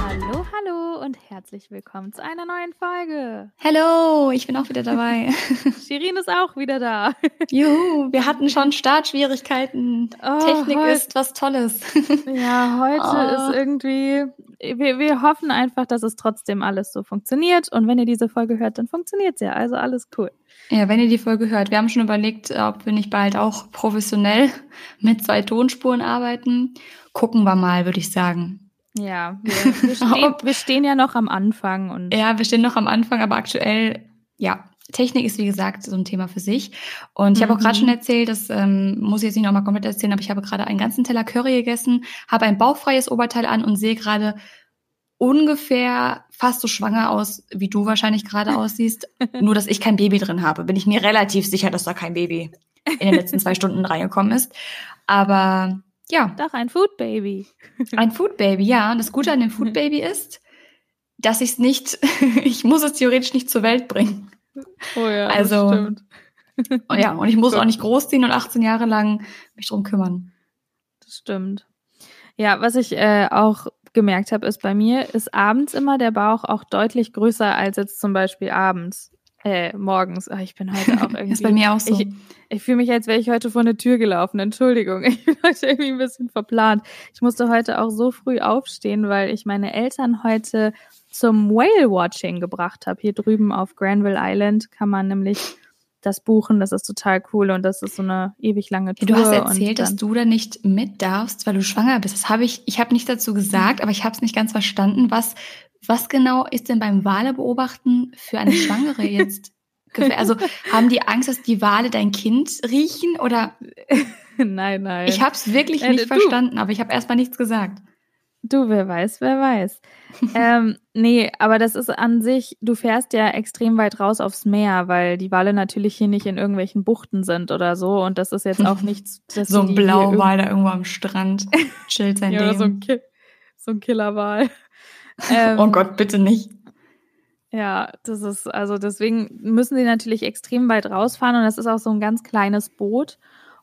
Hallo, hallo und herzlich willkommen zu einer neuen Folge. Hallo, ich bin auch wieder dabei. Shirin ist auch wieder da. Juhu, wir hatten schon Startschwierigkeiten. Oh, Technik ist was Tolles. Ja, heute Oh. ist irgendwie, wir, wir hoffen einfach, dass es trotzdem alles so funktioniert. Und wenn ihr diese Folge hört, dann funktioniert es ja. Also alles cool. Ja, wenn ihr die Folge hört, wir haben schon überlegt, ob wir nicht bald auch professionell mit zwei Tonspuren arbeiten. Gucken wir mal, würde ich sagen. Ja, wir, wir, stehen, wir stehen ja noch am Anfang und Ja, wir stehen noch am Anfang, aber aktuell, ja, Technik ist wie gesagt so ein Thema für sich. Und ich habe auch gerade Mhm. schon erzählt, das ähm, muss ich jetzt nicht nochmal komplett erzählen, aber ich habe gerade einen ganzen Teller Curry gegessen, habe ein bauchfreies Oberteil an und sehe gerade ungefähr fast so schwanger aus, wie du wahrscheinlich gerade aussiehst. Nur, dass ich kein Baby drin habe. Bin ich mir relativ sicher, dass da kein Baby in den letzten zwei Stunden reingekommen ist. Aber ja, doch ein Food Baby. ein Food Baby, ja. Und das Gute an dem Food Baby ist, dass ich es nicht, ich muss es theoretisch nicht zur Welt bringen. Oh ja, Also- das stimmt. Und ja, und ich muss auch nicht großziehen und 18 Jahre lang mich drum kümmern. Das stimmt. Ja, was ich äh, auch gemerkt habe, ist bei mir ist abends immer der Bauch auch deutlich größer als jetzt zum Beispiel abends. Äh, morgens. Ach, ich bin heute auch irgendwie. ist bei mir auch so. Ich, ich fühle mich, als wäre ich heute vor eine Tür gelaufen. Entschuldigung, ich bin heute irgendwie ein bisschen verplant. Ich musste heute auch so früh aufstehen, weil ich meine Eltern heute zum Whale-Watching gebracht habe. Hier drüben auf Granville Island kann man nämlich das buchen. Das ist total cool und das ist so eine ewig lange Tour. du hast erzählt, dass du da nicht mit darfst, weil du schwanger bist. Das habe ich, ich habe nicht dazu gesagt, aber ich habe es nicht ganz verstanden. Was, was genau ist denn beim Wale beobachten für eine Schwangere jetzt? Also haben die Angst, dass die Wale dein Kind riechen? Oder nein, nein. ich habe es wirklich Äh, nicht du- verstanden, aber ich habe erstmal nichts gesagt. Du, wer weiß, wer weiß. ähm, nee, aber das ist an sich, du fährst ja extrem weit raus aufs Meer, weil die Wale natürlich hier nicht in irgendwelchen Buchten sind oder so. Und das ist jetzt auch nichts, So ein Blauwal da irgendwo am Strand chillt sein Ja, Leben. so ein, Ki so ein Killerwal. ähm, oh Gott, bitte nicht. Ja, das ist, also deswegen müssen sie natürlich extrem weit rausfahren und das ist auch so ein ganz kleines Boot.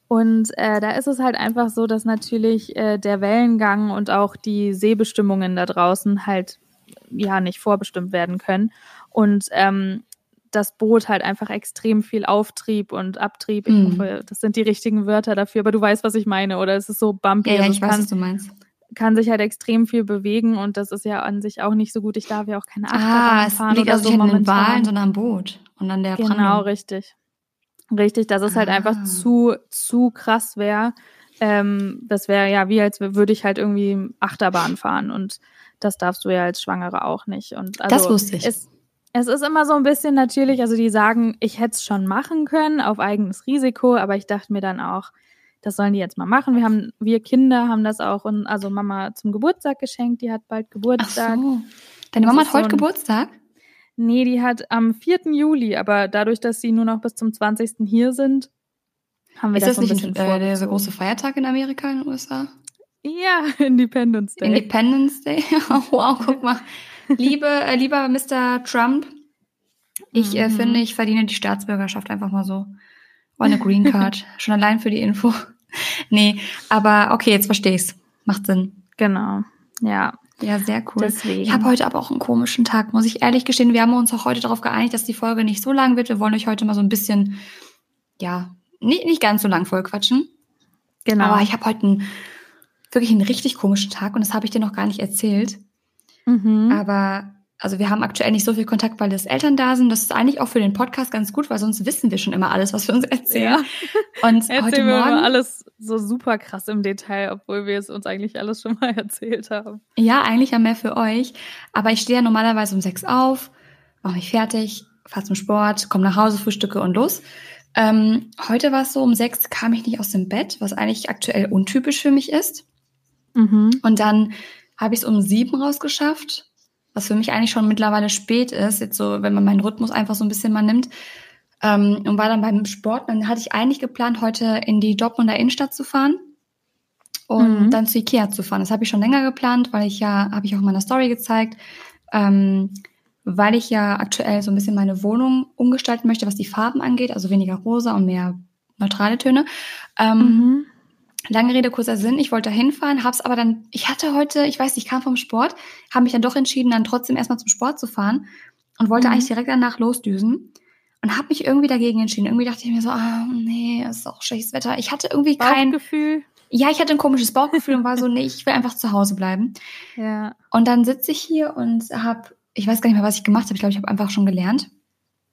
Und äh, da ist es halt einfach so, dass natürlich äh, der Wellengang und auch die Seebestimmungen da draußen halt ja nicht vorbestimmt werden können. Und ähm, das Boot halt einfach extrem viel Auftrieb und Abtrieb. Ich Mhm. hoffe, das sind die richtigen Wörter dafür, aber du weißt, was ich meine, oder? Es ist so bumpy. Ja, ja, also ich es weiß, kann, was du meinst. kann sich halt extrem viel bewegen und das ist ja an sich auch nicht so gut. Ich darf ja auch keine Ah, Achterbahn es fahren liegt oder also so nicht an den momentan. Wahlen, sondern am Boot. Und an der Genau, Brandung. richtig. Richtig, dass es halt Ah. einfach zu, zu krass wäre. Ähm, das wäre ja wie, als würde ich halt irgendwie Achterbahn fahren und das darfst du ja als Schwangere auch nicht. Und also Das wusste ich. Es, es ist immer so ein bisschen natürlich, also die sagen, ich hätte es schon machen können auf eigenes Risiko, aber ich dachte mir dann auch, das sollen die jetzt mal machen. Wir haben, wir Kinder haben das auch, und, also Mama zum Geburtstag geschenkt, die hat bald Ach Geburtstag. so. Deine Mama hat so heute ein- Geburtstag? Nee, die hat am 4. Juli, aber dadurch, dass sie nur noch bis zum 20. hier sind, haben wir Ist das das so ein nicht bisschen ein, äh, der vorgezogen. große Feiertag in Amerika, in den USA? Ja, Independence Day. Independence Day? Wow, guck mal. Liebe, äh, lieber Mr. Trump, ich äh, Mhm. finde, ich verdiene die Staatsbürgerschaft einfach mal so. Oder eine Green Card. Schon allein für die Info. nee, aber okay, jetzt verstehe ich's. Macht Sinn. genau. Ja, Ja, sehr cool. deswegen. Ich habe heute aber auch einen komischen Tag, muss ich ehrlich gestehen. Wir haben uns auch heute darauf geeinigt, dass die Folge nicht so lang wird. Wir wollen euch heute mal so ein bisschen, ja, nicht, nicht ganz so lang voll quatschen. genau. Aber ich habe heute einen, wirklich einen richtig komischen Tag und das habe ich dir noch gar nicht erzählt. mhm. Aber also wir haben aktuell nicht so viel Kontakt, weil das Eltern da sind. Das ist eigentlich auch für den Podcast ganz gut, weil sonst wissen wir schon immer alles, was wir uns erzählen. Und heute Erzählen wir Morgen, immer alles so super krass im Detail, obwohl wir es uns eigentlich alles schon mal erzählt haben. ja, eigentlich ja mehr für euch. Aber ich stehe ja normalerweise um sechs auf, mache mich fertig, fahre zum Sport, komme nach Hause, frühstücke und los. Ähm, heute war es so, um sechs kam ich nicht aus dem Bett, was eigentlich aktuell untypisch für mich ist. Mhm. Und dann habe ich es um sieben rausgeschafft, was für mich eigentlich schon mittlerweile spät ist, jetzt so, wenn man meinen Rhythmus einfach so ein bisschen mal nimmt. Ähm, und war dann beim Sport. Dann hatte ich eigentlich geplant, heute in die Dortmunder Innenstadt zu fahren und Mhm. dann zu Ikea zu fahren. Das habe ich schon länger geplant, weil ich ja, habe ich auch in meiner Story gezeigt, ähm, weil ich ja aktuell so ein bisschen meine Wohnung umgestalten möchte, was die Farben angeht, also weniger rosa und mehr neutrale Töne. Ähm, mhm. Lange Rede, kurzer Sinn. Ich wollte da hinfahren, hab's aber dann, ich hatte heute, ich weiß nicht, ich kam vom Sport, habe mich dann doch entschieden, dann trotzdem erstmal zum Sport zu fahren und wollte mhm. eigentlich direkt danach losdüsen und habe mich irgendwie dagegen entschieden. Irgendwie dachte ich mir so, ah, nee, es ist auch schlechtes Wetter. Ich hatte irgendwie kein Gefühl. Ja, ich hatte ein komisches Bauchgefühl und war so, nee, ich will einfach zu Hause bleiben. Ja. Und dann sitze ich hier und habe, ich weiß gar nicht mehr, was ich gemacht habe. Ich glaube, ich habe einfach schon gelernt.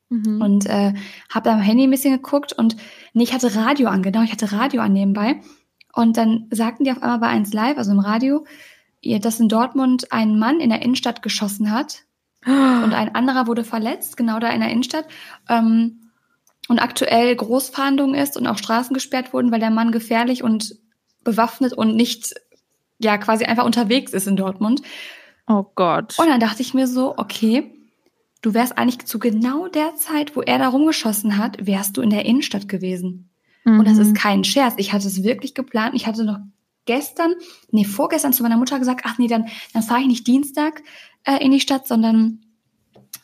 Mhm. Und äh, habe am Handy ein bisschen geguckt und nee, ich hatte Radio an, genau, ich hatte Radio an nebenbei. Und dann sagten die auf einmal bei 1 Live, also im Radio, dass in Dortmund ein Mann in der Innenstadt geschossen hat und ein anderer wurde verletzt, genau da in der Innenstadt. Ähm, und aktuell Großfahndung ist und auch Straßen gesperrt wurden, weil der Mann gefährlich und bewaffnet und nicht, ja, quasi einfach unterwegs ist in Dortmund. Oh Gott. Und dann dachte ich mir so, okay, du wärst eigentlich zu genau der Zeit, wo er da rumgeschossen hat, wärst du in der Innenstadt gewesen. Mhm. Und das ist mhm. kein Scherz. Ich hatte es wirklich geplant. Ich hatte noch gestern, nee, vorgestern zu meiner Mutter gesagt, ach nee, dann, dann fahre ich nicht Dienstag äh, in die Stadt, sondern,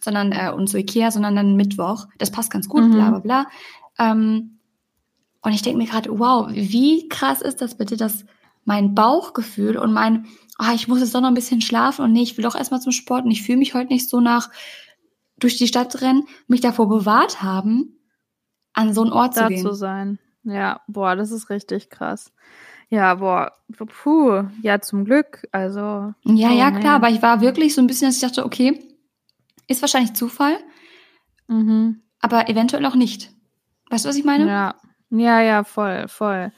sondern äh, und zu Ikea, sondern dann Mittwoch. Das passt ganz gut, mhm. bla bla bla. Ähm, und ich denke mir gerade, wow, wie krass ist das bitte, dass mein Bauchgefühl und mein, ah, ich muss jetzt doch noch ein bisschen schlafen und nee, ich will doch erstmal zum Sport und ich fühle mich heute nicht so nach durch die Stadt rennen, mich davor bewahrt haben, an so einen Ort da zu gehen. zu sein. Ja, boah, das ist richtig krass. Ja, boah, puh, ja, zum Glück, also. Ja, oh, ja, klar, nee. aber ich war wirklich so ein bisschen, dass ich dachte, okay, ist wahrscheinlich Zufall, mhm. aber eventuell auch nicht. Weißt du, was ich meine? Ja, ja, ja, voll, voll.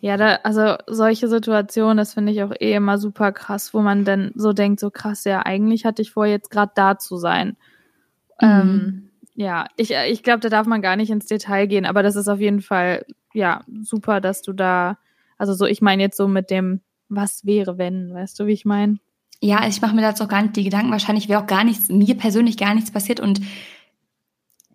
Ja, da, also solche Situationen, das finde ich auch eh immer super krass, wo man dann so denkt, so krass, ja, eigentlich hatte ich vor, jetzt gerade da zu sein. Mhm. Ähm, ja, ich, ich glaube, da darf man gar nicht ins Detail gehen, aber das ist auf jeden Fall, ja, super, dass du da also so, ich meine jetzt so mit dem, was wäre, wenn, weißt du, wie ich meine? Ja, also ich mache mir dazu auch gar nicht die Gedanken. Wahrscheinlich wäre auch gar nichts, mir persönlich gar nichts passiert und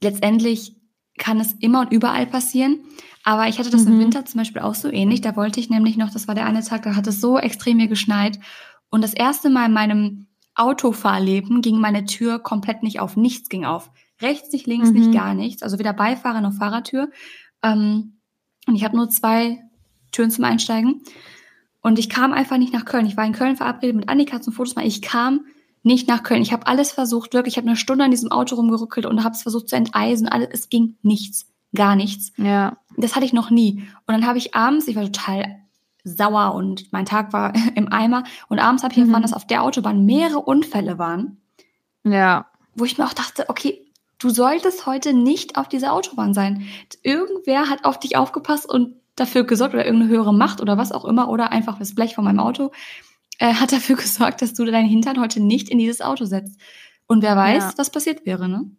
letztendlich kann es immer und überall passieren. Aber ich hatte das mhm. im Winter zum Beispiel auch so ähnlich. Da wollte ich nämlich noch, das war der eine Tag, da hat es so extrem mir geschneit. Und das erste Mal in meinem Autofahrleben ging meine Tür komplett nicht auf. Nichts ging auf. Rechts nicht, links mhm. nicht, gar nichts. Also weder Beifahrer noch Fahrertür. Ähm, und ich habe nur zwei Türen zum Einsteigen. Und ich kam einfach nicht nach Köln. Ich war in Köln verabredet mit Annika zum Fotos machen. Ich kam nicht nach Köln. Ich habe alles versucht, wirklich. Ich habe eine Stunde an diesem Auto rumgerückelt und habe es versucht zu enteisen. Alles, es ging nichts, gar nichts. Ja. Das hatte ich noch nie. Und dann habe ich abends, ich war total sauer und mein Tag war im Eimer. Und abends habe ich mhm. erfahren, dass auf der Autobahn mehrere Unfälle waren. Ja. Wo ich mir auch dachte, okay, du solltest heute nicht auf dieser Autobahn sein. Irgendwer hat auf dich aufgepasst und dafür gesorgt oder irgendeine höhere Macht oder was auch immer oder einfach das Blech von meinem Auto äh, hat dafür gesorgt, dass du deinen Hintern heute nicht in dieses Auto setzt. Und wer weiß, ja. was passiert wäre, ne?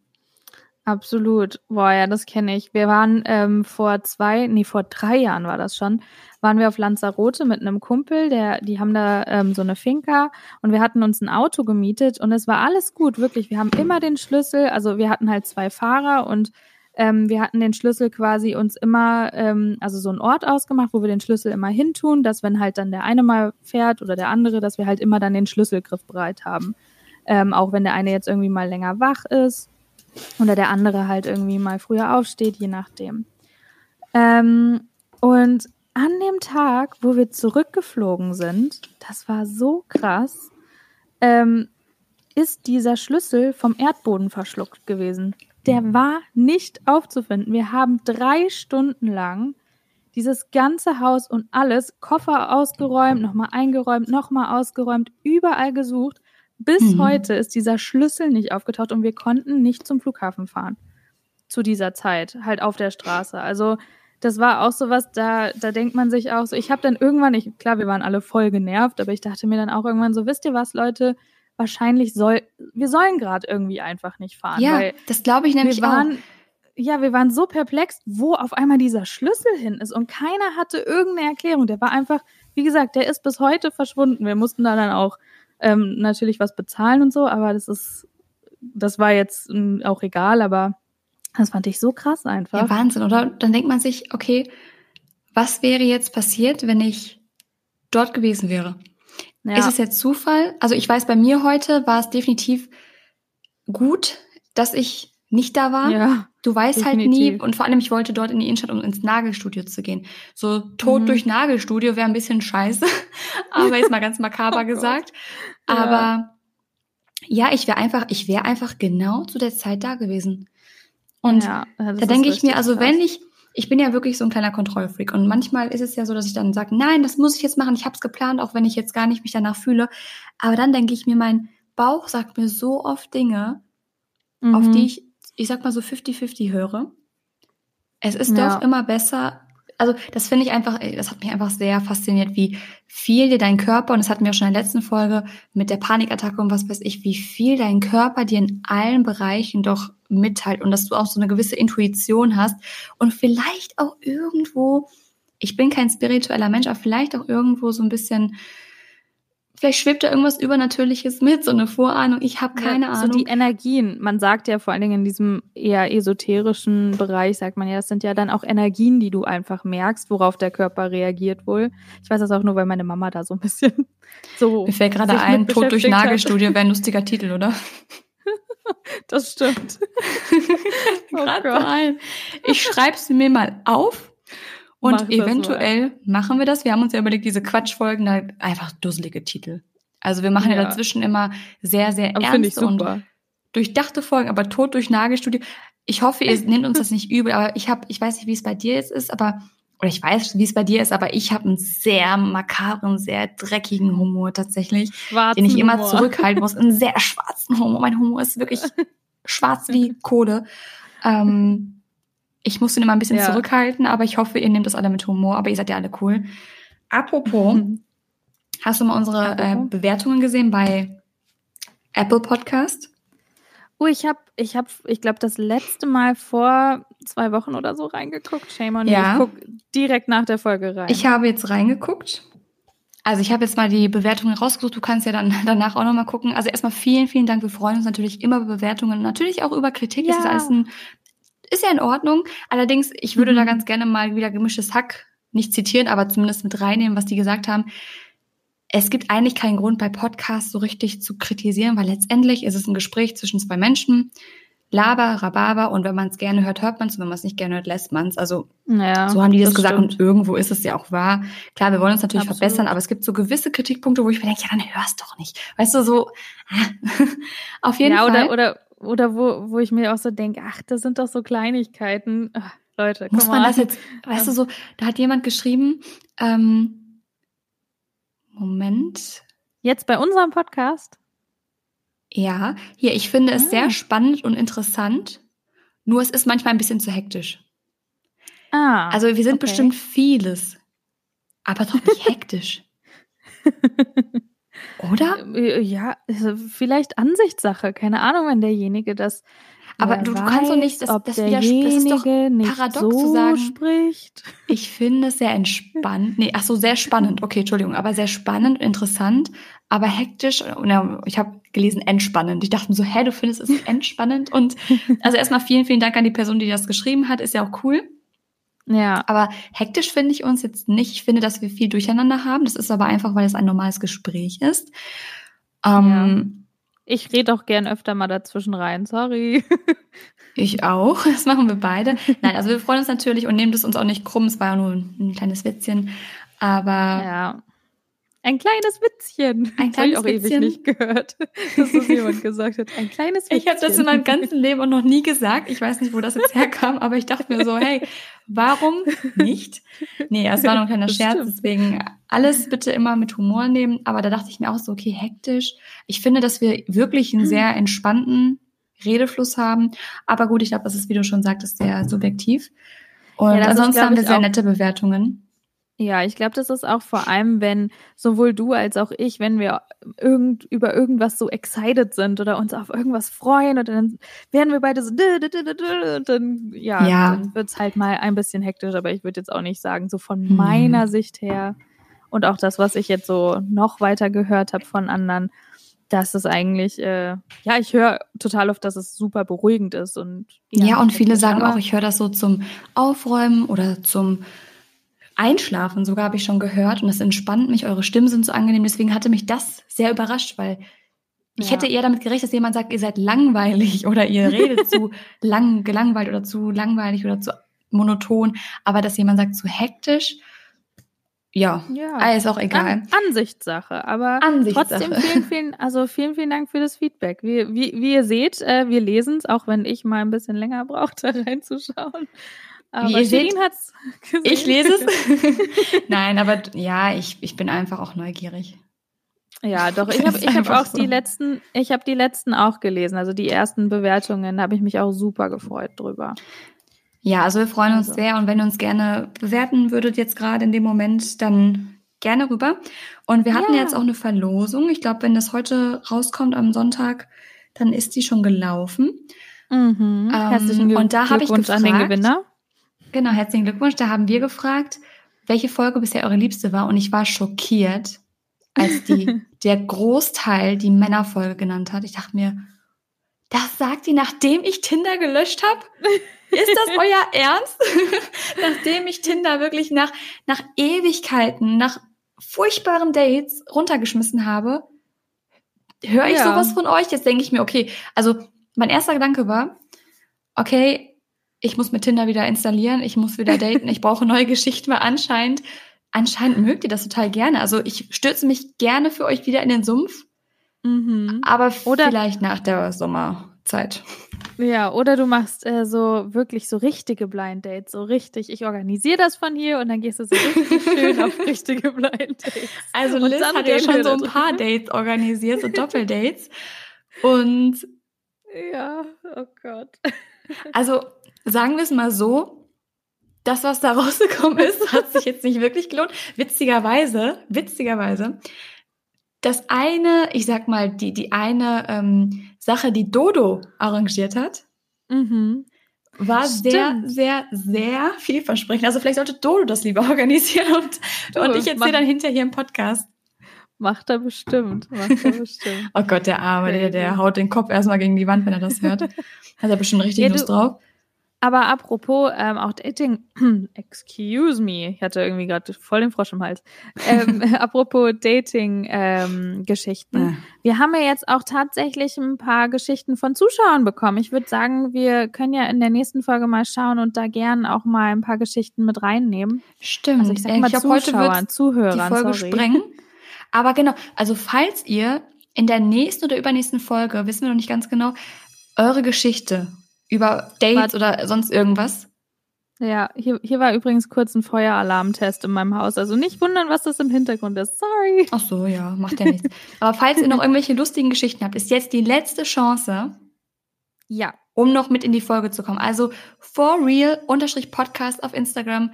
Absolut. Boah, ja, das kenne ich. Wir waren ähm, vor zwei, nee, vor drei Jahren war das schon, waren wir auf Lanzarote mit einem Kumpel, der, die haben da ähm, so eine Finca und wir hatten uns ein Auto gemietet und es war alles gut, wirklich. Wir haben immer den Schlüssel, also wir hatten halt zwei Fahrer und ähm, wir hatten den Schlüssel quasi uns immer, ähm, also so einen Ort ausgemacht, wo wir den Schlüssel immer hintun, dass wenn halt dann der eine mal fährt oder der andere, dass wir halt immer dann den Schlüsselgriff bereit haben. Ähm, auch wenn der eine jetzt irgendwie mal länger wach ist oder der andere halt irgendwie mal früher aufsteht, je nachdem. Ähm, und an dem Tag, wo wir zurückgeflogen sind, das war so krass, ähm, ist dieser Schlüssel vom Erdboden verschluckt gewesen der war nicht aufzufinden. Wir haben drei Stunden lang dieses ganze Haus und alles, Koffer ausgeräumt, nochmal eingeräumt, nochmal ausgeräumt, überall gesucht. Bis mhm. heute ist dieser Schlüssel nicht aufgetaucht und wir konnten nicht zum Flughafen fahren. Zu dieser Zeit, halt auf der Straße. Also, das war auch so was, da, da denkt man sich auch so, ich habe dann irgendwann, ich, klar, wir waren alle voll genervt, aber ich dachte mir dann auch irgendwann so, wisst ihr was, Leute, wahrscheinlich soll, wir sollen gerade irgendwie einfach nicht fahren. Ja, das glaube ich nämlich wir waren, auch. Ja, wir waren so perplex, wo auf einmal dieser Schlüssel hin ist und keiner hatte irgendeine Erklärung. Der war einfach, wie gesagt, der ist bis heute verschwunden. Wir mussten da dann auch ähm, natürlich was bezahlen und so, aber das ist, das war jetzt ähm, auch egal, aber das fand ich so krass einfach. Ja, Wahnsinn, oder? Dann denkt man sich, okay, was wäre jetzt passiert, wenn ich dort gewesen wäre? Ja. Ist es jetzt Zufall? Also ich weiß, bei mir heute war es definitiv gut, dass ich nicht da war. Ja, Du weißt halt nie, definitiv. und vor allem, ich wollte dort in die Innenstadt, um ins Nagelstudio zu gehen. So tot Mhm. durch Nagelstudio wäre ein bisschen scheiße, aber jetzt mal ganz makaber Oh Gott. gesagt. Ja. Aber ja, ich wäre einfach, ich wäre einfach genau zu der Zeit da gewesen. Und ja, da denke ich mir, also krass. wenn ich, ich bin ja wirklich so ein kleiner Kontrollfreak und manchmal ist es ja so, dass ich dann sage, nein, das muss ich jetzt machen, ich habe es geplant, auch wenn ich jetzt gar nicht mich danach fühle. Aber dann denke ich mir, mein Bauch sagt mir so oft Dinge, auf Mhm. die ich, ich sag mal so 50-50 höre. Es ist Ja. doch immer besser. Also, das finde ich einfach, das hat mich einfach sehr fasziniert, wie viel dir dein Körper, und das hatten wir auch schon in der letzten Folge mit der Panikattacke und was weiß ich, wie viel dein Körper dir in allen Bereichen doch mitteilt und dass du auch so eine gewisse Intuition hast und vielleicht auch irgendwo, ich bin kein spiritueller Mensch, aber vielleicht auch irgendwo so ein bisschen, vielleicht schwebt da irgendwas Übernatürliches mit, so eine Vorahnung, ich habe keine ja, Ahnung. So die Energien. Man sagt ja vor allen Dingen in diesem eher esoterischen Bereich, sagt man ja, das sind ja dann auch Energien, die du einfach merkst, worauf der Körper reagiert wohl. Ich weiß das auch nur, weil meine Mama da so ein bisschen so. Mir fällt gerade ein, Tod durch. Nagelstudio wäre ein lustiger Titel, oder? Das stimmt. Oh Gerade ein. Ich schreibe es mir mal auf und Mach eventuell machen wir das. Wir haben uns ja überlegt, diese Quatschfolgen, da einfach dusselige Titel. Also wir machen ja, Ja. dazwischen immer sehr, sehr Aber ernste und durchdachte Folgen, aber Tod durch Nagelstudio. Ich hoffe, ihr nehmt uns das nicht übel, aber ich habe, ich weiß nicht, wie es bei dir jetzt ist, aber oder ich weiß, wie es bei dir ist, aber ich habe einen sehr makabren, sehr dreckigen Humor tatsächlich. Schwarzen den ich immer Humor. zurückhalten muss. Einen sehr schwarzen Humor. Mein Humor ist wirklich schwarz wie Kohle. Ähm, ich muss ihn immer ein bisschen Ja. zurückhalten, aber ich hoffe, ihr nehmt das alle mit Humor. Aber ihr seid ja alle cool. Apropos, Mhm. hast du mal unsere äh? Bewertungen gesehen bei Apple Podcast? Oh, ich habe, ich habe, ich glaube, das letzte Mal vor zwei Wochen oder so reingeguckt. Shame on Ja. me. Ich guck direkt nach der Folge rein. Ich habe jetzt reingeguckt. Also ich habe jetzt mal die Bewertungen rausgesucht. Du kannst ja dann danach auch nochmal gucken. Also erstmal vielen, vielen Dank. Wir freuen uns natürlich immer über Bewertungen. Natürlich auch über Kritik. Das ist Ja. alles ein, ist ja in Ordnung. Allerdings, ich würde Mhm. da ganz gerne mal wieder gemischtes Hack nicht zitieren, aber zumindest mit reinnehmen, was die gesagt haben. Es gibt eigentlich keinen Grund bei Podcasts so richtig zu kritisieren, weil letztendlich ist es ein Gespräch zwischen zwei Menschen. Laber, Rhabarber und wenn man es gerne hört, hört man es und wenn man es nicht gerne hört, lässt man es. Also ja, so haben die das, gesagt stimmt. und irgendwo ist es ja auch wahr. Klar, wir wollen uns natürlich Absolut. verbessern, aber es gibt so gewisse Kritikpunkte, wo ich mir denke, ja, dann hör's doch nicht. Weißt du, so auf jeden ja, Fall oder, oder, oder wo, wo ich mir auch so denke, ach, das sind doch so Kleinigkeiten. Ach, Leute, muss man on. das jetzt, weißt du, so, da hat jemand geschrieben, ähm, Moment, Jetzt bei unserem Podcast? ja, hier, ich finde es Ah. sehr spannend und interessant, nur es ist manchmal ein bisschen zu hektisch. Ah. Also wir sind okay. bestimmt vieles, aber doch nicht hektisch. Oder? Äh, Ja, also vielleicht Ansichtssache. Keine Ahnung, wenn derjenige das. Aber du- du kannst doch nicht- weiß, das- das widers- das ist paradox so zu sagen. spricht. Ich finde es sehr entspannt. Nee, ach so, sehr spannend. Okay, Entschuldigung, aber sehr spannend, interessant, aber hektisch. Na, ich habe gelesen entspannend. Ich dachte mir so, hä, du findest es entspannend? Und also erstmal vielen, vielen Dank an die Person, die das geschrieben hat. Ist ja auch cool. Ja, Aber hektisch finde ich uns jetzt nicht. Ich finde, dass wir viel durcheinander haben. Das ist aber einfach, weil es ein normales Gespräch ist. Ähm, ich rede auch gern öfter mal dazwischen rein. Sorry. Ich auch. Das machen wir beide. Nein, also wir freuen uns natürlich und nehmen das uns auch nicht krumm. Es war ja nur ein kleines Witzchen. Aber Ja. Ein kleines Witzchen. Ein Das hab ich kleines auch ewig Witzchen. nicht gehört, dass das jemand gesagt hat. Ein kleines Witzchen. ich habe das in meinem ganzen Leben auch noch nie gesagt. Ich weiß nicht, wo das jetzt herkam, aber ich dachte mir so, hey, warum nicht? Nee, es war noch ein kleiner Scherz, deswegen alles bitte immer mit Humor nehmen. Aber da dachte ich mir auch so, okay, hektisch. Ich finde, dass wir wirklich einen sehr entspannten Redefluss haben. Aber gut, ich glaube, das ist, wie du schon sagtest, sehr subjektiv. Und Ja, ist, ansonsten haben wir sehr auch- nette Bewertungen. Ja, ich glaube, das ist auch vor allem, wenn sowohl du als auch ich, wenn wir irgend, über irgendwas so excited sind oder uns auf irgendwas freuen und dann werden wir beide so und dann, ja, Ja. dann wird's halt mal ein bisschen hektisch, aber ich würde jetzt auch nicht sagen, so von Hm. meiner Sicht her und auch das, was ich jetzt so noch weiter gehört habe von anderen, dass es eigentlich, äh, ja, ich höre total oft, dass es super beruhigend ist und Ja, und viele sagen auch, ich höre das so zum Aufräumen oder zum Einschlafen, sogar habe ich schon gehört. Und das entspannt mich, eure Stimmen sind so angenehm. Deswegen hatte mich das sehr überrascht, weil Ich Ja. hätte eher damit gerechnet, dass jemand sagt, ihr seid langweilig oder ihr redet zu lang, gelangweilt oder zu langweilig oder zu monoton. Aber dass jemand sagt, zu hektisch, ja, Ja. ist auch egal. An Ansichtssache, aber Ansichtssache. trotzdem vielen, vielen, also vielen, vielen Dank für das Feedback. Wie, wie, wie ihr seht, äh, wir lesen es, auch wenn ich mal ein bisschen länger brauchte, reinzuschauen. Aber ihr seht, hat's gesehen. Ich lese es. Nein, aber ja, ich, ich bin einfach auch neugierig. Ja, doch. Ich habe ich hab auch die so. letzten, ich habe die letzten auch gelesen. Also die ersten Bewertungen, da habe ich mich auch super gefreut drüber. Ja, also wir freuen uns Also. sehr und wenn ihr uns gerne bewerten würdet jetzt gerade in dem Moment, dann gerne rüber. Und wir hatten Ja. jetzt auch eine Verlosung. Ich glaube, wenn das heute rauskommt am Sonntag, dann ist die schon gelaufen. Mhm. Ähm, Herzlichen Glück und da hab ich Glückwunsch an den gefragt- Gewinner. Genau, herzlichen Glückwunsch. Da haben wir gefragt, welche Folge bisher eure liebste war. Und ich war schockiert, als die, der Großteil die Männerfolge genannt hat. Ich dachte mir, das sagt die, nachdem ich Tinder gelöscht habe? Ist das euer Ernst? nachdem ich Tinder wirklich nach, nach Ewigkeiten, nach furchtbaren Dates runtergeschmissen habe, höre ich Ja. sowas von euch? Jetzt denke ich mir, okay, also mein erster Gedanke war, okay, ich muss mit Tinder wieder installieren, ich muss wieder daten, ich brauche neue Geschichten, weil anscheinend, anscheinend mögt ihr das total gerne. Also ich stürze mich gerne für euch wieder in den Sumpf, Mhm. aber Oder- vielleicht nach der Sommerzeit. Ja, oder du machst äh, so wirklich so richtige Blind Dates, so richtig. Ich organisiere das von hier und dann gehst du so richtig schön auf richtige Blind Dates. Also Liz hat ja schon so ein paar Dates organisiert, so Doppeldates. Und Ja, oh Gott. also sagen wir es mal so, das, was da rausgekommen ist, hat sich jetzt nicht wirklich gelohnt. Witzigerweise, witzigerweise, das eine, ich sag mal, die, die eine ähm, Sache, die Dodo arrangiert hat, Mhm. war sehr, Stimmt. sehr, sehr vielversprechend. Also vielleicht sollte Dodo das lieber organisieren und, Du, und ich erzähle dann hinterher hier im Podcast. Macht er bestimmt. Macht er bestimmt. Oh Gott, der Arme, der, der haut den Kopf erstmal gegen die Wand, wenn er das hört. Hat er bestimmt richtig Ja, Lust drauf. Aber apropos ähm, auch Dating, excuse me, ich hatte irgendwie gerade voll den Frosch im Hals. Ähm, apropos Dating-Geschichten. Äh. Wir haben ja jetzt auch tatsächlich ein paar Geschichten von Zuschauern bekommen. Ich würde sagen, wir können ja in der nächsten Folge mal schauen und da gern auch mal ein paar Geschichten mit reinnehmen. Stimmt. Also ich sag mal heute Zuschauern, Zuhörern. die Folge sorry. sprengen. Aber genau, also falls ihr in der nächsten oder übernächsten Folge, wissen wir noch nicht ganz genau, eure Geschichte über Dates oder sonst irgendwas, Ja, hier, hier war übrigens kurz ein Feueralarmtest in meinem Haus. Also nicht wundern, was das im Hintergrund ist. Sorry. ach so, ja, macht ja nichts. Aber falls ihr noch irgendwelche lustigen Geschichten habt, ist jetzt die letzte Chance, Ja. um noch mit in die Folge zu kommen. Also for real unterstrich Podcast auf Instagram.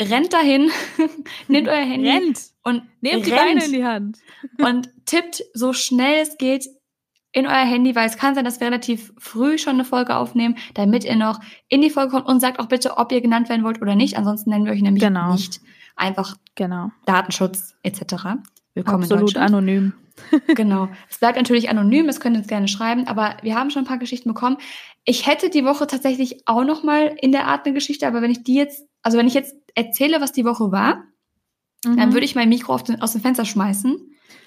Rennt dahin, nehmt euer Handy Rennt. und Nehmt die rennt Beine in die Hand. und tippt so schnell es geht in euer Handy, weil es kann sein, dass wir relativ früh schon eine Folge aufnehmen, damit ihr noch in die Folge kommt und sagt auch bitte, ob ihr genannt werden wollt oder nicht. Ansonsten nennen wir euch nämlich Genau. nicht. Einfach Genau. Datenschutz etc. Willkommen Absolut Deutschland. anonym. Genau. Es bleibt natürlich anonym, es könnt ihr uns gerne schreiben, aber wir haben schon ein paar Geschichten bekommen. Ich hätte die Woche tatsächlich auch noch mal in der Art eine Geschichte, aber wenn ich die jetzt, also wenn ich jetzt erzähle, was die Woche war, Mhm. dann würde ich mein Mikro den, aus dem Fenster schmeißen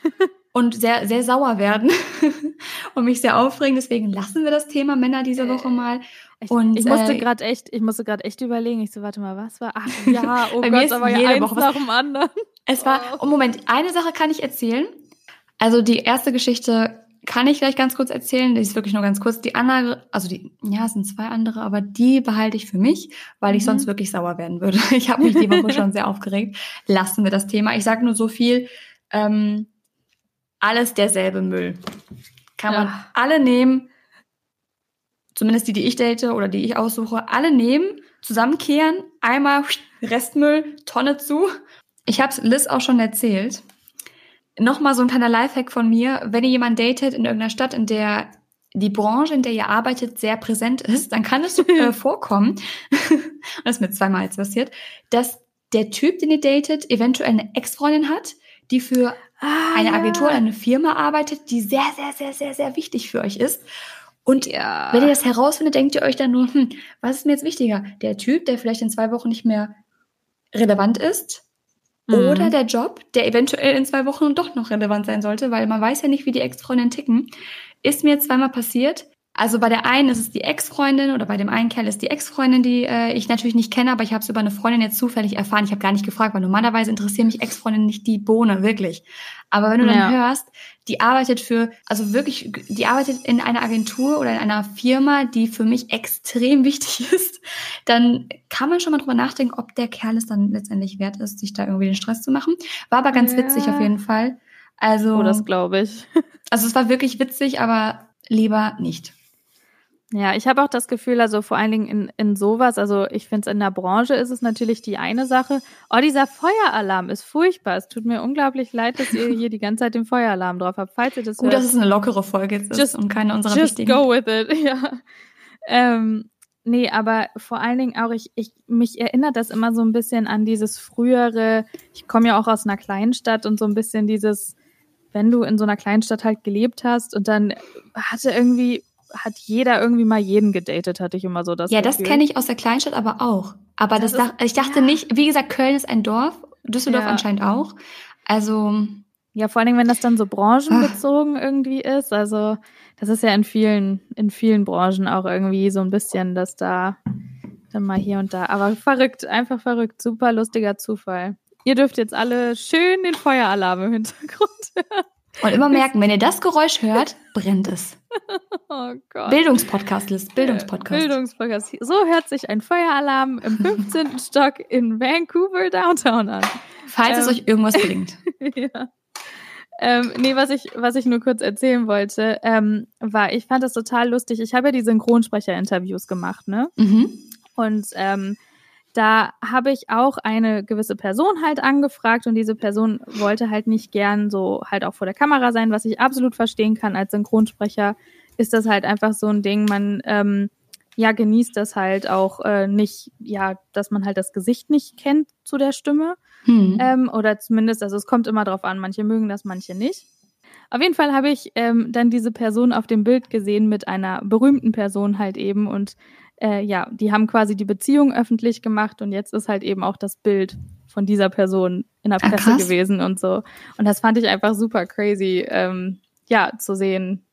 und sehr, sehr sauer werden und mich sehr aufregen. Deswegen lassen wir das Thema Männer diese Woche mal. Ich, Und, ich musste äh, gerade echt, ich musste gerade echt überlegen. Ich so, warte mal, was war? Ach ja, oh Bei mir Gott, war ja eins Woche nach dem anderen. Es war, Oh. oh Moment, eine Sache kann ich erzählen. Also die erste Geschichte kann ich gleich ganz kurz erzählen. Die ist wirklich nur ganz kurz. Die andere, also die, ja, es sind zwei andere, aber die behalte ich für mich, weil ich Mhm. sonst wirklich sauer werden würde. Ich habe mich die Woche schon sehr aufgeregt. Lassen wir das Thema. Ich sage nur so viel. Ähm, alles derselbe Müll. Kann man Ja. alle nehmen, zumindest die, die ich date oder die ich aussuche, alle nehmen, zusammenkehren, einmal Restmüll, Tonne zu. Ich habe es Liz auch schon erzählt. Nochmal so ein kleiner Lifehack von mir. Wenn ihr jemanden datet in irgendeiner Stadt, in der die Branche, in der ihr arbeitet, sehr präsent ist, dann kann es äh, vorkommen, das ist mir zweimal jetzt passiert, dass der Typ, den ihr datet, eventuell eine Ex-Freundin hat, die für Ah, eine. Agentur oder eine Firma arbeitet, die sehr, sehr, sehr, sehr, sehr wichtig für euch ist. Und Ja. wenn ihr das herausfindet, denkt ihr euch dann nur, hm, was ist mir jetzt wichtiger? Der Typ, der vielleicht in zwei Wochen nicht mehr relevant ist? oder der Job, der eventuell in zwei Wochen doch noch relevant sein sollte, weil man weiß ja nicht, wie die Ex-Freundinnen ticken, ist mir zweimal passiert. Also bei der einen ist es die Ex-Freundin oder bei dem einen Kerl ist die Ex-Freundin, die äh, ich natürlich nicht kenne, aber ich habe es über eine Freundin jetzt zufällig erfahren. Ich habe gar nicht gefragt, weil normalerweise interessieren mich Ex-Freundinnen nicht die Bohne, wirklich. Aber wenn du dann hörst, die arbeitet für, also wirklich, die arbeitet in einer Agentur oder in einer Firma, die für mich extrem wichtig ist, dann kann man schon mal drüber nachdenken, ob der Kerl es dann letztendlich wert ist, sich da irgendwie den Stress zu machen. War aber ganz ja. witzig auf jeden Fall. Also. Oh, das glaube ich. Also es war wirklich witzig, aber lieber nicht. Ja, ich habe auch das Gefühl, also vor allen Dingen in, in sowas, also ich finde es in der Branche ist es natürlich die eine Sache. Oh, dieser Feueralarm ist furchtbar. Es tut mir unglaublich leid, dass ihr hier die ganze Zeit den Feueralarm drauf habt. Falls ihr das Gut, hört, dass es eine lockere Folge jetzt just, ist und keine unserer just wichtigen. go with it, ja. Ähm, nee, aber vor allen Dingen auch, ich, ich, mich erinnert das immer so ein bisschen an dieses frühere, ich komme ja auch aus einer Kleinstadt und so ein bisschen dieses, wenn du in so einer Kleinstadt halt gelebt hast und dann hatte irgendwie hat jeder irgendwie mal jeden gedatet, hatte ich immer so das Ja, Gefühl. das kenne ich aus der Kleinstadt aber auch. Aber das, das ist, ich dachte ja. nicht, wie gesagt, Köln ist ein Dorf, Düsseldorf ja. anscheinend auch. Also. Ja, vor allen Dingen, wenn das dann so branchenbezogen Ach. irgendwie ist. Also, das ist ja in vielen, in vielen Branchen auch irgendwie so ein bisschen, dass da dann mal hier und da. Aber verrückt, einfach verrückt. Super lustiger Zufall. Ihr dürft jetzt alle schön den Feueralarm im Hintergrund hören. Und immer merken, wenn ihr das Geräusch hört, brennt es. Oh Gott. Bildungspodcast, List, Bildungspodcast. Bildungspodcast. So hört sich ein Feueralarm im 15. Stock in Vancouver Downtown an. Falls ähm, es euch irgendwas bringt. ja. Ähm, nee, was ich, was ich nur kurz erzählen wollte, ähm, war, ich fand das total lustig. Ich habe ja die Synchronsprecher-Interviews gemacht, ne? Mhm. Und ähm, da habe ich auch eine gewisse Person halt angefragt und diese Person wollte halt nicht gern so halt auch vor der Kamera sein, was ich absolut verstehen kann. Als Synchronsprecher ist das halt einfach so ein Ding, man ähm, ja genießt das halt auch äh, nicht, ja, dass man halt das Gesicht nicht kennt zu der Stimme. Hm. Ähm, oder zumindest, also es kommt immer drauf an, manche mögen das, manche nicht. Auf jeden Fall habe ich ähm, dann diese Person auf dem Bild gesehen mit einer berühmten Person halt eben und äh, ja, die haben quasi die Beziehung öffentlich gemacht und jetzt ist halt eben auch das Bild von dieser Person in der ah, Presse ah, gewesen und so. Und das fand ich einfach super crazy, ähm, ja, zu sehen.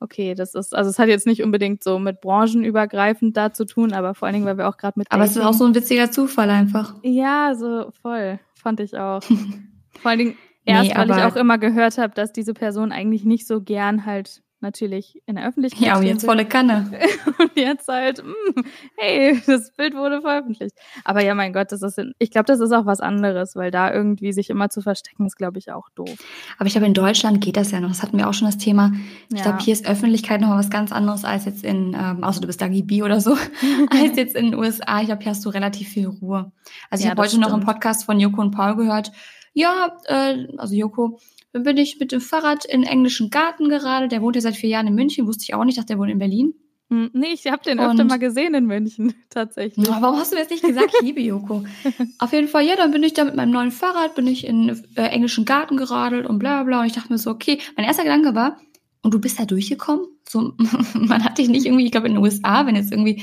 Okay, das ist, also es hat jetzt nicht unbedingt so mit branchenübergreifend da zu tun, aber vor allen Dingen, weil wir auch gerade mit. Aber es ist auch so ein witziger Zufall einfach. Ja, so voll, fand ich auch. vor allen Dingen erst, nee, weil ich auch immer gehört habe, dass diese Person eigentlich nicht so gern halt natürlich in der Öffentlichkeit. Ja, und jetzt volle Kanne. und jetzt halt, mh, hm, hey, das Bild wurde veröffentlicht. Aber ja, mein Gott, das ist, ich glaube, das ist auch was anderes, weil da irgendwie sich immer zu verstecken, ist, glaube ich, auch doof. Aber ich glaube, in Deutschland geht das ja noch. Das hatten wir auch schon das Thema. Ich ja. glaube, hier ist Öffentlichkeit noch was ganz anderes als jetzt in, ähm, außer du bist Dagi B oder so, als jetzt in den USA. Ich glaube, hier hast du relativ viel Ruhe. Also ich ja, habe heute stimmt. noch einen Podcast von Joko und Paul gehört. Ja, äh, also Joko, dann bin ich mit dem Fahrrad in den englischen Garten geradelt. Der wohnt ja seit vier Jahren in München, wusste ich auch nicht, dachte, der wohnt in Berlin. Hm, nee, ich habe den öfter mal gesehen in München, tatsächlich. Oh, warum hast du mir jetzt nicht gesagt, liebe Joko? Auf jeden Fall, ja, dann bin ich da mit meinem neuen Fahrrad, bin ich in äh, englischen Garten geradelt und bla bla. Und ich dachte mir so, okay, mein erster Gedanke war, und du bist da durchgekommen? So, man hat dich nicht irgendwie, ich glaube in den USA, wenn jetzt irgendwie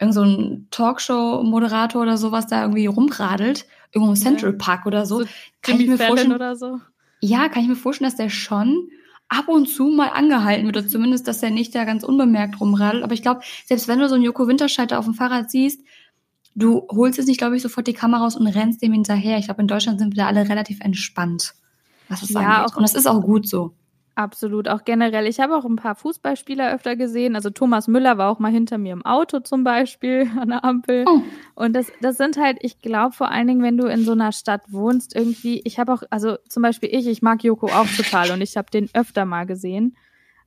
irgend so ein Talkshow-Moderator oder sowas da irgendwie rumradelt, irgendwo im Central Park oder so, so kann ich mir vorstellen, oder so. Ja, kann ich mir vorstellen, dass der schon ab und zu mal angehalten wird, oder zumindest, dass er nicht da ganz unbemerkt rumradelt. Aber ich glaube, selbst wenn du so einen Joko Winterscheiter auf dem Fahrrad siehst, du holst jetzt nicht, glaube ich, sofort die Kamera raus und rennst dem hinterher. Ich glaube, in Deutschland sind wir da alle relativ entspannt, was das ja, angeht. Auch und das ist auch gut so. Absolut, auch generell. Ich habe auch ein paar Fußballspieler öfter gesehen. Also Thomas Müller war auch mal hinter mir im Auto zum Beispiel an der Ampel. Oh. Und das, das sind halt, ich glaube vor allen Dingen, wenn du in so einer Stadt wohnst, irgendwie, ich habe auch, also zum Beispiel ich, ich mag Joko auch total und ich habe den öfter mal gesehen.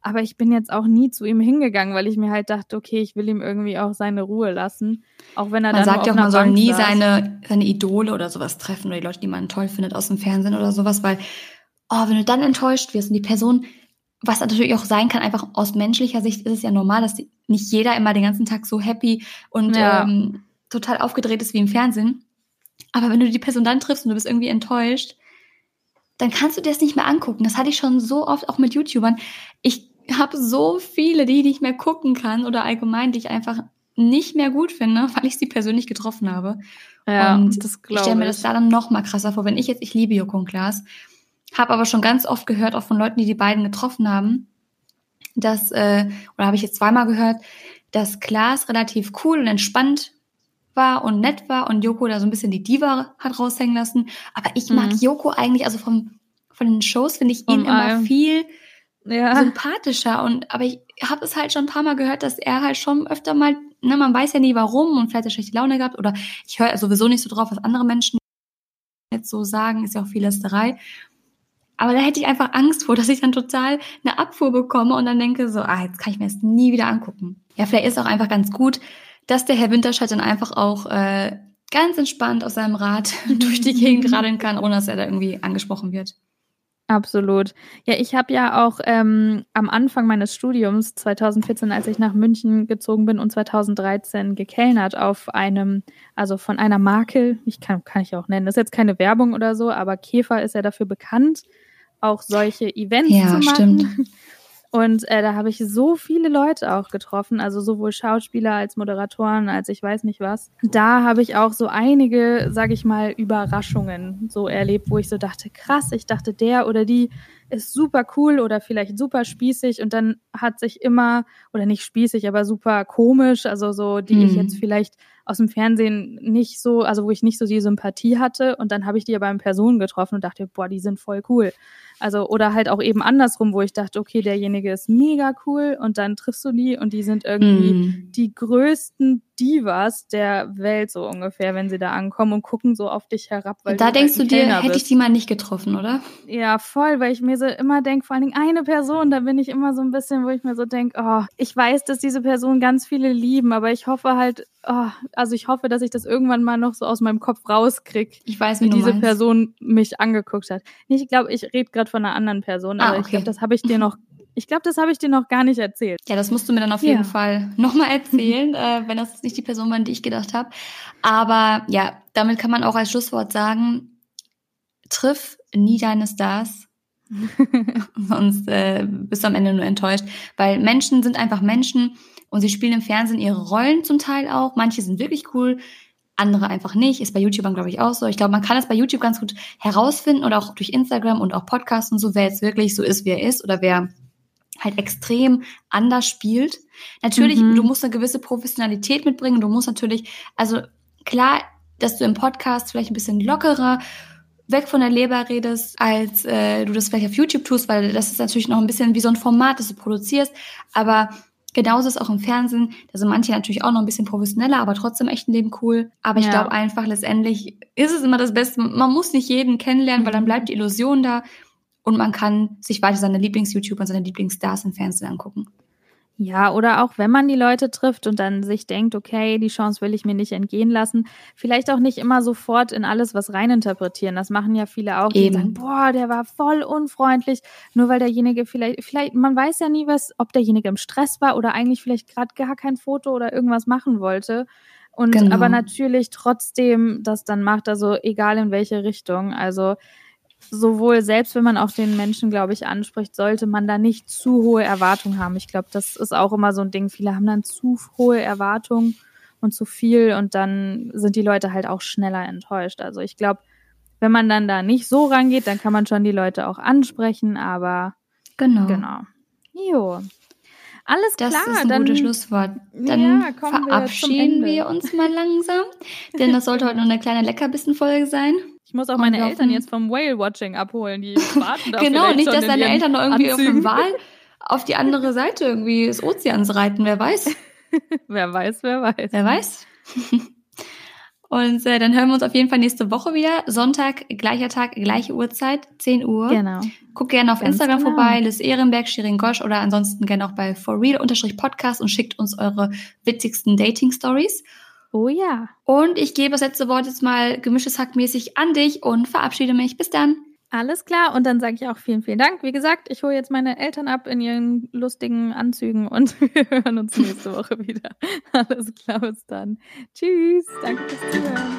Aber ich bin jetzt auch nie zu ihm hingegangen, weil ich mir halt dachte, okay, ich will ihm irgendwie auch seine Ruhe lassen. Auch wenn er man dann sagt ja auch, man soll nie seine, seine Idole oder sowas treffen oder die Leute, die man toll findet aus dem Fernsehen oder sowas, weil oh, wenn du dann enttäuscht wirst und die Person, was natürlich auch sein kann, einfach aus menschlicher Sicht ist es ja normal, dass nicht jeder immer den ganzen Tag so happy und ja. ähm, total aufgedreht ist wie im Fernsehen. Aber wenn du die Person dann triffst und du bist irgendwie enttäuscht, dann kannst du dir das nicht mehr angucken. Das hatte ich schon so oft auch mit YouTubern. Ich habe so viele, die ich nicht mehr gucken kann oder allgemein, die ich einfach nicht mehr gut finde, weil ich sie persönlich getroffen habe. Ja, und das ich stelle mir das da dann noch mal krasser vor, wenn ich jetzt, ich liebe Joko und Klaas, habe aber schon ganz oft gehört, auch von Leuten, die die beiden getroffen haben, dass, äh, oder habe ich jetzt zweimal gehört, dass Klaas relativ cool und entspannt war und nett war und Joko da so ein bisschen die Diva hat raushängen lassen. Aber ich mag Mhm. Joko eigentlich, also vom, von den Shows finde ich ihn Von immer viel Ja, sympathischer und aber ich habe es halt schon ein paar Mal gehört, dass er halt schon öfter mal, ne, man weiß ja nie warum und vielleicht hat er schlechte Laune gehabt oder ich höre sowieso nicht so drauf, was andere Menschen jetzt so sagen, ist ja auch viel Lästerei. Aber da hätte ich einfach Angst vor, dass ich dann total eine Abfuhr bekomme und dann denke so, ah, jetzt kann ich mir das nie wieder angucken. Ja, vielleicht ist auch einfach ganz gut, dass der Herr Winterscheid dann einfach auch äh, ganz entspannt aus seinem Rad durch die Gegend radeln kann, ohne dass er da irgendwie angesprochen wird. absolut. Ja, ich habe ja auch ähm, am Anfang meines Studiums 2014, als ich nach München gezogen bin und 2013 gekellnert auf einem, also von einer Marke, ich kann, kann ich auch nennen, das ist jetzt keine Werbung oder so, aber Käfer ist ja dafür bekannt, auch solche Events Ja, zu machen. stimmt. Und äh, da habe ich so viele Leute auch getroffen, also sowohl Schauspieler als Moderatoren, als ich weiß nicht was. Da habe ich auch so einige, sage ich mal, Überraschungen so erlebt, wo ich so dachte, krass, ich dachte, der oder die ist super cool oder vielleicht super spießig und dann hat sich immer, oder nicht spießig, aber super komisch, also so, die ich Hm. jetzt vielleicht aus dem Fernsehen nicht so, also wo ich nicht so die Sympathie hatte und dann habe ich die aber in Person getroffen und dachte, boah, die sind voll cool. Also, oder halt auch eben andersrum, wo ich dachte, okay, derjenige ist mega cool und dann triffst du die und die sind irgendwie Mm. die größten Divas der Welt so ungefähr, wenn sie da ankommen und gucken so auf dich herab. Weil Da du denkst halt du ein dir, Kellner hätte ich die mal nicht getroffen, oder? Ja, voll, weil ich mir so immer denke, vor allen Dingen eine Person, da bin ich immer so ein bisschen, wo ich mir so denke, oh, ich weiß, dass diese Person ganz viele lieben, aber ich hoffe halt, oh, also ich hoffe, dass ich das irgendwann mal noch so aus meinem Kopf rauskrieg, Ich weiß, wie wie diese meinst. Person mich angeguckt hat. Ich glaube, ich rede gerade von einer anderen Person, Ah, aber ich okay. glaube, das habe ich dir noch, ich glaube, das habe ich dir noch gar nicht erzählt. Ja, das musst du mir dann auf Ja. jeden Fall nochmal erzählen, äh, wenn das nicht die Person war, an die ich gedacht habe. Aber ja, damit kann man auch als Schlusswort sagen, triff nie deine Stars, sonst äh, bist du am Ende nur enttäuscht. Weil Menschen sind einfach Menschen und sie spielen im Fernsehen ihre Rollen zum Teil auch. Manche sind wirklich cool, andere einfach nicht. Ist bei YouTubern, glaube ich, auch so. Ich glaube, man kann es bei YouTube ganz gut herausfinden oder auch durch Instagram und auch Podcasts und so, wer jetzt wirklich so ist, wie er ist oder wer halt extrem anders spielt. Natürlich, Mhm. du musst eine gewisse Professionalität mitbringen. Du musst natürlich, also klar, dass du im Podcast vielleicht ein bisschen lockerer weg von der Leber redest, als äh, du das vielleicht auf YouTube tust, weil das ist natürlich noch ein bisschen wie so ein Format, das du produzierst. Aber genauso ist auch im Fernsehen. Da sind manche natürlich auch noch ein bisschen professioneller, aber trotzdem echt ein Leben cool. Aber ich Ja. glaube einfach, letztendlich ist es immer das Beste. Man muss nicht jeden kennenlernen, weil dann bleibt die Illusion da und man kann sich weiter seine Lieblings-YouTuber und seine Lieblingsstars im Fernsehen angucken. Ja, oder auch wenn man die Leute trifft und dann sich denkt, okay, die Chance will ich mir nicht entgehen lassen, vielleicht auch nicht immer sofort in alles was reininterpretieren. Das machen ja viele auch, die Eben. sagen, boah, der war voll unfreundlich, nur weil derjenige vielleicht, vielleicht, man weiß ja nie, was, ob derjenige im Stress war oder eigentlich vielleicht gerade gar kein Foto oder irgendwas machen wollte. Und Genau. aber natürlich trotzdem das dann macht, also egal in welche Richtung. Also sowohl selbst wenn man auch den Menschen, glaube ich, anspricht, sollte man da nicht zu hohe Erwartungen haben. Ich glaube, das ist auch immer so ein Ding. Viele haben dann zu hohe Erwartungen und zu viel und dann sind die Leute halt auch schneller enttäuscht. Also ich glaube, wenn man dann da nicht so rangeht, dann kann man schon die Leute auch ansprechen, aber Genau. genau. Jo. Alles Das klar, ist ein dann gutes Schlusswort. Dann Ja, wir verabschieden Ende. wir uns mal langsam, denn das sollte heute nur eine kleine Leckerbissen-Folge sein. ich muss auch Und meine wir Eltern jetzt vom Whale-Watching abholen, die warten da genau, nicht, dass in deine Eltern noch irgendwie auf dem. Wal auf die andere Seite irgendwie des Ozeans reiten, wer weiß. Wer weiß, wer weiß. Wer weiß. Und äh, dann hören wir uns auf jeden Fall nächste Woche wieder. Sonntag, gleicher Tag, gleiche Uhrzeit, 10 Uhr. Genau. Guckt gerne auf Ganz Instagram genau. vorbei, Liz Ehrenberg, Shirin Gosch oder ansonsten gerne auch bei forreal-podcast und schickt uns eure witzigsten Dating-Stories. Oh ja. Und ich gebe das letzte Wort jetzt mal gemischtes Hackmäßig an dich und verabschiede mich. Bis dann. Alles klar, und dann sage ich auch vielen, vielen Dank. Wie gesagt, ich hole jetzt meine Eltern ab in ihren lustigen Anzügen und wir hören uns nächste Woche wieder. Alles klar, bis dann. Tschüss, danke fürs Zuhören.